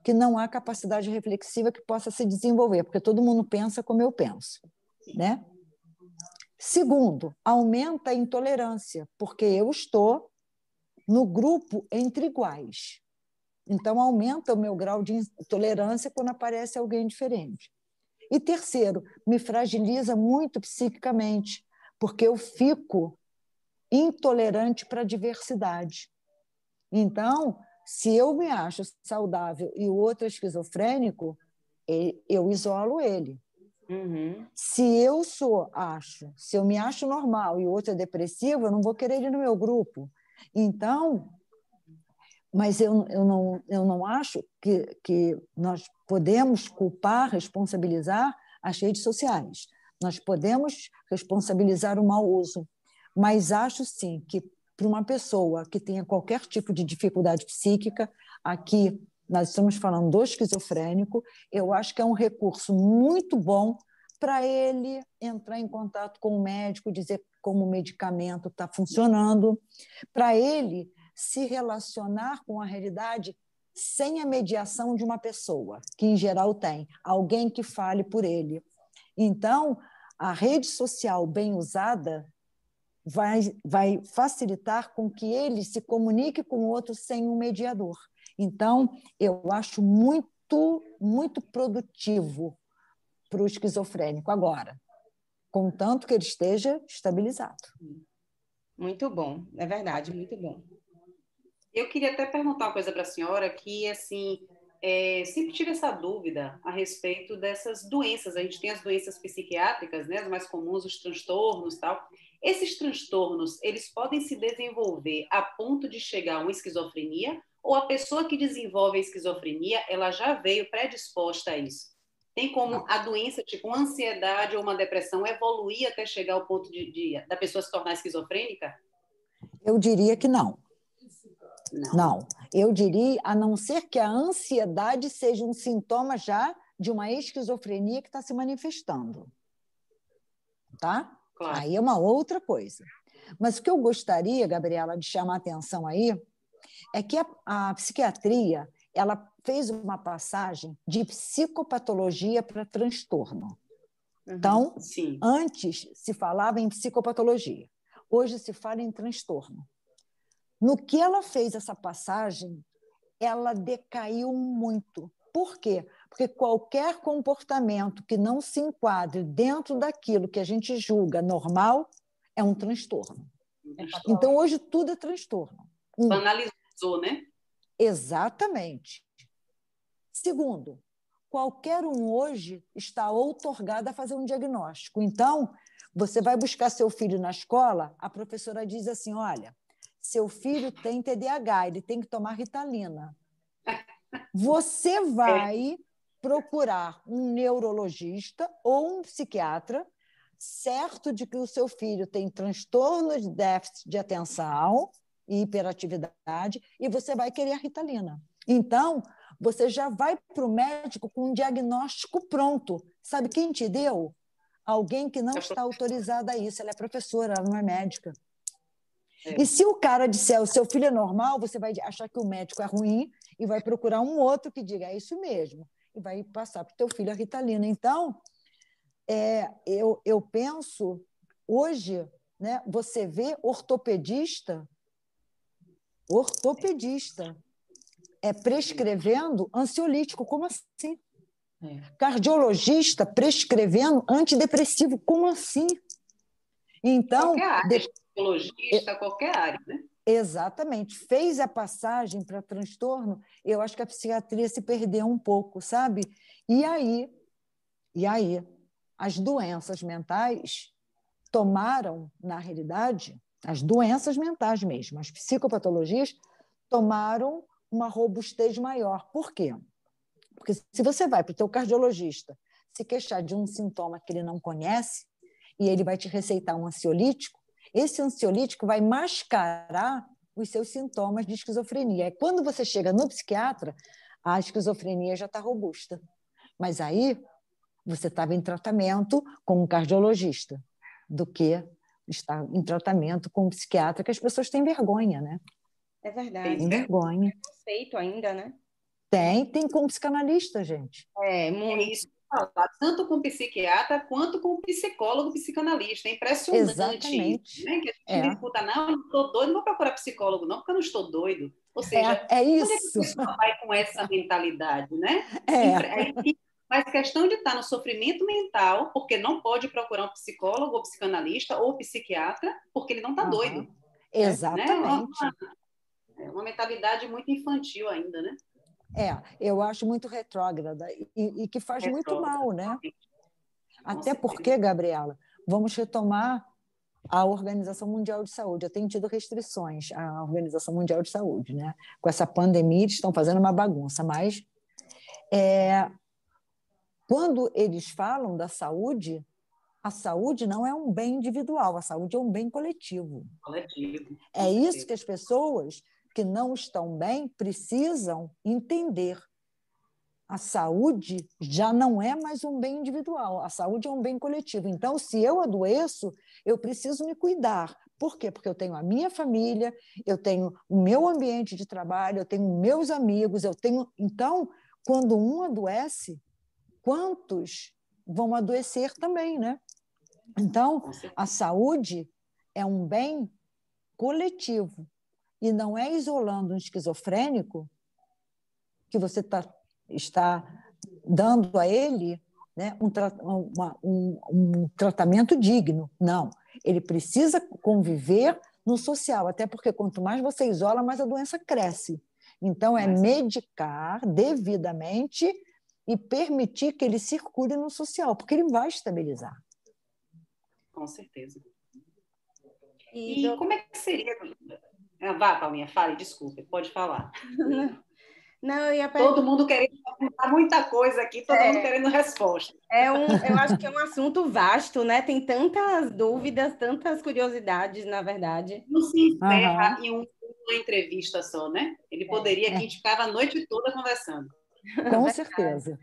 que não há capacidade reflexiva que possa se desenvolver, porque todo mundo pensa como eu penso, né? Segundo, aumenta a intolerância, porque eu estou no grupo entre iguais. Então, aumenta o meu grau de intolerância quando aparece alguém diferente. E terceiro, me fragiliza muito psiquicamente, porque eu fico intolerante para a diversidade. Então, se eu me acho saudável e o outro é esquizofrênico, eu isolo ele. Uhum. Se eu sou, acho, se eu me acho normal e o outro é depressivo, eu não vou querer ele no meu grupo. Então, mas eu, eu, não, eu não acho que, que nós podemos culpar, responsabilizar as redes sociais. Nós podemos responsabilizar o mau uso, mas acho sim que para uma pessoa que tenha qualquer tipo de dificuldade psíquica, aqui nós estamos falando do esquizofrênico, eu acho que é um recurso muito bom para ele entrar em contato com o médico, dizer como o medicamento está funcionando, para ele se relacionar com a realidade sem a mediação de uma pessoa, que em geral tem, alguém que fale por ele. Então, a rede social bem usada vai, vai facilitar com que ele se comunique com o outro sem um mediador. Então, eu acho muito, muito produtivo para o esquizofrênico. Agora, contanto que ele esteja estabilizado. Muito bom, é verdade, muito bom. Eu queria até perguntar uma coisa para a senhora, que assim, é, sempre tive essa dúvida a respeito dessas doenças. A gente tem as doenças psiquiátricas, né, as mais comuns, os transtornos, tal. Esses transtornos, eles podem se desenvolver a ponto de chegar a uma esquizofrenia, ou a pessoa que desenvolve a esquizofrenia, ela já veio predisposta a isso? Tem como a doença, tipo uma ansiedade ou uma depressão, evoluir até chegar ao ponto de, de da pessoa se tornar esquizofrênica? Eu diria que não. não. Não. Eu diria, a não ser que a ansiedade seja um sintoma já de uma esquizofrenia que está se manifestando. Tá? Claro. Aí é uma outra coisa. Mas o que eu gostaria, Gabriela, de chamar a atenção aí, é que a, a psiquiatria ela fez uma passagem de psicopatologia para transtorno. Uhum, então, sim. antes se falava em psicopatologia, hoje se fala em transtorno. No que ela fez essa passagem, ela decaiu muito. Por quê? Porque qualquer comportamento que não se enquadre dentro daquilo que a gente julga normal é um transtorno. Então, hoje tudo é transtorno. Banalizou, né? Exatamente. Segundo, qualquer um hoje está outorgado a fazer um diagnóstico. Então, você vai buscar seu filho na escola, a professora diz assim: olha, seu filho tem TDAH, ele tem que tomar ritalina. Você vai procurar um neurologista ou um psiquiatra certo de que o seu filho tem transtorno de déficit de atenção e hiperatividade e você vai querer a ritalina. Então, você já vai para o médico com um diagnóstico pronto. Sabe quem te deu? Alguém que não é está autorizada a isso. Ela é professora, ela não é médica. É. E se o cara disser o seu filho é normal, você vai achar que o médico é ruim e vai procurar um outro que diga é isso mesmo e vai passar para o teu filho a ritalina. Então, é, eu, eu penso hoje, né, você vê ortopedista, ortopedista é prescrevendo ansiolítico, como assim? É. Cardiologista prescrevendo antidepressivo, como assim? Então, qualquer área, de... psicologista, qualquer área, né? Exatamente. Fez a passagem para transtorno, eu acho que a psiquiatria se perdeu um pouco, sabe? E aí, e aí, as doenças mentais tomaram, na realidade, as doenças mentais mesmo, as psicopatologias tomaram uma robustez maior. Por quê? Porque se você vai para o teu cardiologista se queixar de um sintoma que ele não conhece e ele vai te receitar um ansiolítico, esse ansiolítico vai mascarar os seus sintomas de esquizofrenia. E quando você chega no psiquiatra, a esquizofrenia já está robusta. Mas aí você estava em tratamento com um cardiologista do que estar em tratamento com um psiquiatra, que as pessoas têm vergonha, né? É verdade. Tem vergonha. Feito ainda, né? Tem, tem com psicanalista, gente. É, muito. É isso tanto com psiquiatra quanto com psicólogo, psicanalista. É impressionante. Exatamente. Né? Que a gente é. escuta, não, eu não estou doido, não vou procurar psicólogo, não, porque eu não estou doido. Ou seja, é, é isso. Onde é que a vai com essa mentalidade, né? É. Mas questão de estar no sofrimento mental, porque não pode procurar um psicólogo ou psicanalista ou psiquiatra, porque ele não está uhum. doido. Exatamente. Né? É uma, é uma mentalidade muito infantil ainda, né? É, eu acho muito retrógrada e, e que faz retrógrada. muito mal, né? Até porque, Gabriela, vamos retomar a Organização Mundial de Saúde. Eu tenho tido restrições à Organização Mundial de Saúde, né? Com essa pandemia, eles estão fazendo uma bagunça, mas é, quando eles falam da saúde, a saúde não é um bem individual, a saúde é um bem coletivo. Coletivo. É isso que as pessoas que não estão bem precisam entender. A saúde já não é mais um bem individual, a saúde é um bem coletivo. Então, se eu adoeço, eu preciso me cuidar. Por quê? Porque eu tenho a minha família, eu tenho o meu ambiente de trabalho, eu tenho meus amigos, eu tenho. Então, quando um adoece, quantos vão adoecer também, né? Então, a saúde é um bem coletivo e não é isolando um esquizofrênico que você tá, está dando a ele né, um, uma, um, um tratamento digno. Não, ele precisa conviver no social, até porque quanto mais você isola, mais a doença cresce. Então, é medicar devidamente e permitir que ele circule no social, porque ele vai estabilizar. Com certeza. E, e como é que seria ah, vá, Palminha, fale, desculpe, pode falar. Não, eu ia perguntar... Todo mundo querendo perguntar muita coisa aqui, todo é, mundo querendo resposta. É um, eu acho que é um assunto vasto, né? Tem tantas dúvidas, tantas curiosidades, na verdade. Não se encerra uhum. em um, uma entrevista só, né? Ele é, poderia, é. a gente ficava a noite toda conversando. Com certeza.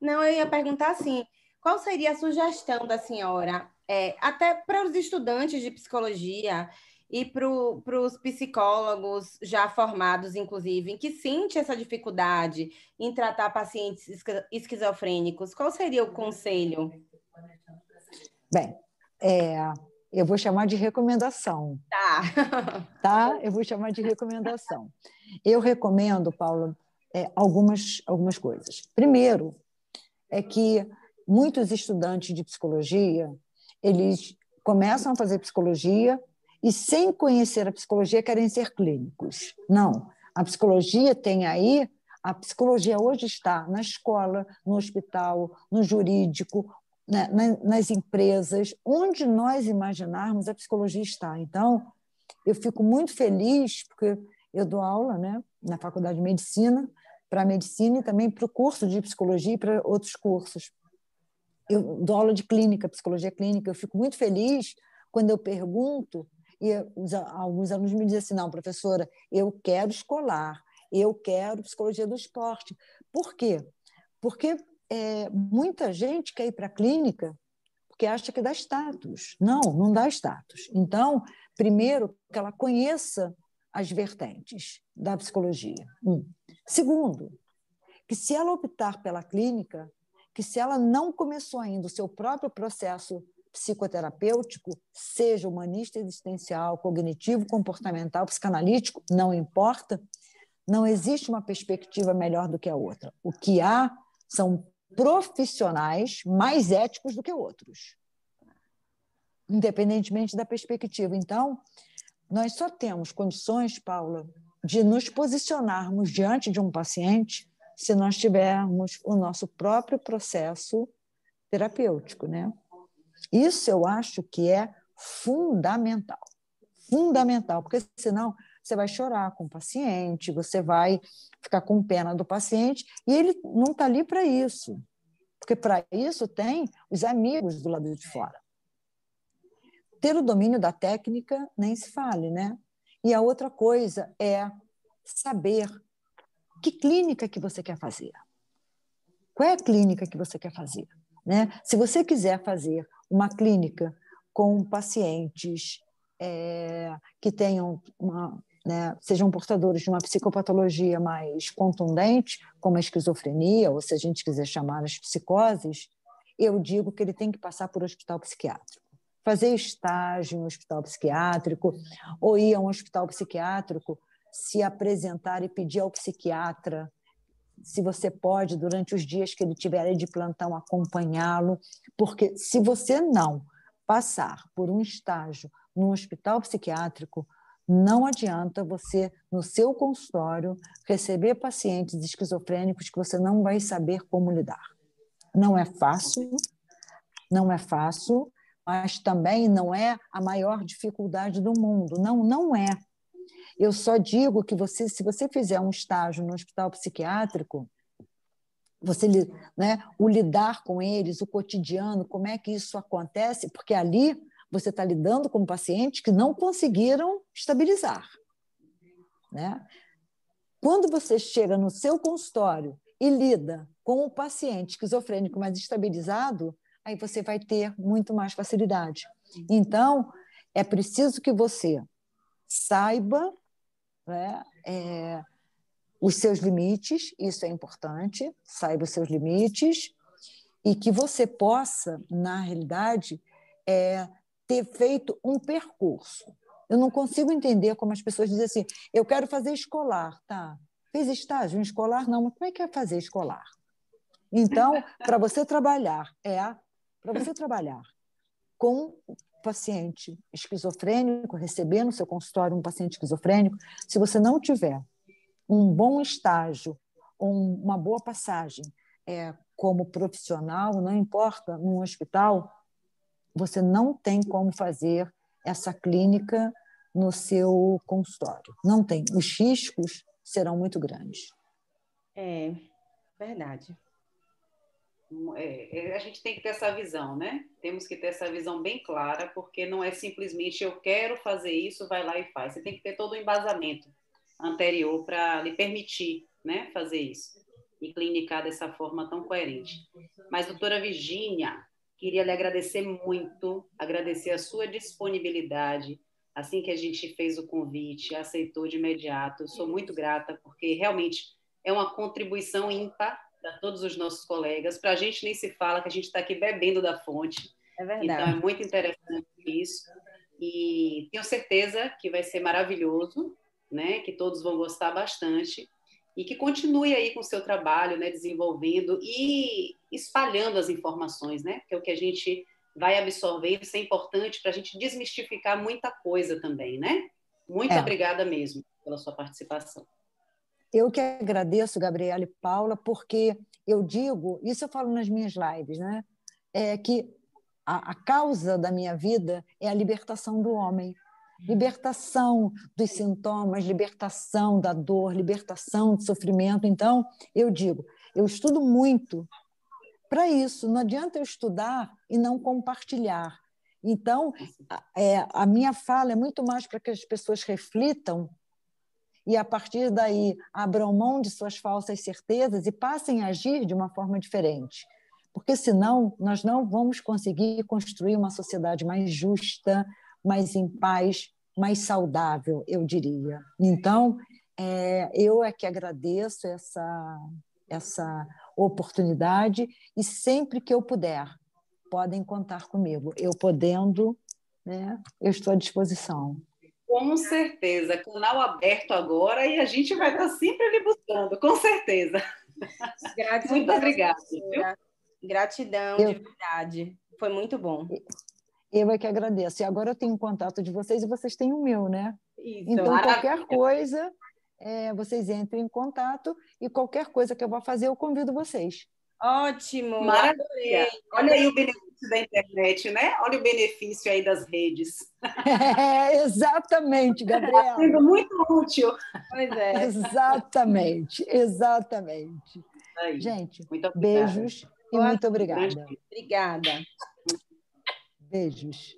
Não, eu ia perguntar assim, qual seria a sugestão da senhora, é, até para os estudantes de psicologia e para os psicólogos já formados, inclusive, em que sente essa dificuldade em tratar pacientes esquizofrênicos, qual seria o conselho? Bem, é, eu vou chamar de recomendação. Tá. Tá? Eu vou chamar de recomendação. Eu recomendo, Paulo, é, algumas, algumas coisas. Primeiro, é que muitos estudantes de psicologia, eles começam a fazer psicologia e, sem conhecer a psicologia, querem ser clínicos. Não. A psicologia tem aí. A psicologia hoje está na escola, no hospital, no jurídico, né, nas empresas, onde nós imaginarmos a psicologia está. Então, eu fico muito feliz, porque eu dou aula né, na Faculdade de Medicina, para medicina e também para o curso de psicologia e para outros cursos. eu dou aula de clínica, psicologia clínica, eu fico muito feliz quando eu pergunto e alguns alunos me dizem assim, não, professora, eu quero escolar, eu quero psicologia do esporte. Por quê? Porque é, muita gente quer ir para a clínica porque acha que dá status. Não, não dá status. Então, primeiro, que ela conheça as vertentes da psicologia. Um. Segundo, que se ela optar pela clínica, que se ela não começou ainda o seu próprio processo psicoterapêutico, seja humanista existencial, cognitivo, comportamental, psicanalítico, não importa, não existe uma perspectiva melhor do que a outra. O que há são profissionais mais éticos do que outros, independentemente da perspectiva. Então, nós só temos condições, Paula, de nos posicionarmos diante de um paciente se nós tivermos o nosso próprio processo terapêutico, né? Isso eu acho que é fundamental. Fundamental, porque senão você vai chorar com o paciente, você vai ficar com pena do paciente, e ele não está ali para isso. Porque para isso tem os amigos do lado de fora. Ter o domínio da técnica nem se fale, né? E a outra coisa é saber que clínica que você quer fazer. Qual é a clínica que você quer fazer? Né? Se você quiser fazer uma clínica com pacientes é, que tenham uma, né, sejam portadores de uma psicopatologia mais contundente, como a esquizofrenia, ou se a gente quiser chamar as psicoses, eu digo que ele tem que passar por hospital psiquiátrico. Fazer estágio em um hospital psiquiátrico, ou ir a um hospital psiquiátrico, se apresentar e pedir ao psiquiatra se você pode, durante os dias que ele tiver de plantão, acompanhá-lo, porque se você não passar por um estágio num hospital psiquiátrico, não adianta você, no seu consultório, receber pacientes esquizofrênicos que você não vai saber como lidar. Não é fácil, não é fácil, mas também não é a maior dificuldade do mundo. Não, não é. Eu só digo que você, se você fizer um estágio no hospital psiquiátrico, você, né, o lidar com eles, o cotidiano, como é que isso acontece, porque ali você está lidando com pacientes que não conseguiram estabilizar. Né? Quando você chega no seu consultório e lida com o paciente esquizofrênico mais estabilizado, aí você vai ter muito mais facilidade. Então, é preciso que você saiba né, é, os seus limites, isso é importante, saiba os seus limites, e que você possa, na realidade, é, ter feito um percurso. Eu não consigo entender como as pessoas dizem assim: eu quero fazer escolar, tá? Fez estágio em escolar? Não, mas como é que é fazer escolar? Então, para você trabalhar, é para você trabalhar com paciente esquizofrênico, receber no seu consultório um paciente esquizofrênico, se você não tiver um bom estágio, um, uma boa passagem é, como profissional, não importa, num hospital, você não tem como fazer essa clínica no seu consultório. Não tem. Os riscos serão muito grandes. É, verdade. É, é, a gente tem que ter essa visão, né? Temos que ter essa visão bem clara, porque não é simplesmente eu quero fazer isso, vai lá e faz. Você tem que ter todo o embasamento anterior para lhe permitir né, fazer isso e clinicar dessa forma tão coerente. Mas, doutora Virginia, queria lhe agradecer muito, agradecer a sua disponibilidade. Assim que a gente fez o convite, aceitou de imediato. sou muito grata, porque realmente é uma contribuição ímpar para todos os nossos colegas. Para a gente nem se fala que a gente está aqui bebendo da fonte. É verdade. Então é muito interessante isso. E tenho certeza que vai ser maravilhoso, né? Que todos vão gostar bastante e que continue aí com o seu trabalho, né? Desenvolvendo e espalhando as informações, né? Que é o que a gente vai absorvendo. Isso é importante para a gente desmistificar muita coisa também, né? Muito é. obrigada mesmo pela sua participação. Eu que agradeço, Gabriela e Paula, porque eu digo, isso eu falo nas minhas lives, né? É que a, a causa da minha vida é a libertação do homem. Libertação dos sintomas, libertação da dor, libertação do sofrimento. Então, eu digo, eu estudo muito para isso. Não adianta eu estudar e não compartilhar. Então, é, a minha fala é muito mais para que as pessoas reflitam e, a partir daí, abram mão de suas falsas certezas e passem a agir de uma forma diferente. Porque, senão, nós não vamos conseguir construir uma sociedade mais justa, mais em paz, mais saudável, eu diria. Então, é, eu é que agradeço essa, essa oportunidade e sempre que eu puder, podem contar comigo. Eu podendo, né, eu estou à disposição. Com certeza, canal aberto agora e a gente vai estar sempre ali buscando, com certeza. Gratidão, muito obrigada. Gratidão, eu, de verdade. Foi muito bom. Eu é que agradeço. E agora eu tenho o contato de vocês e vocês têm o meu, né? Isso, então, maravilha. qualquer coisa, é, vocês entrem em contato e qualquer coisa que eu vou fazer, eu convido vocês. Ótimo! Maravilha! Olha aí o benefício da internet, né? Olha o benefício aí das redes. É, exatamente, Gabriela. Está sendo muito útil. Pois é. Exatamente, exatamente. Aí. Gente, beijos e muito obrigada. Obrigada. Beijos.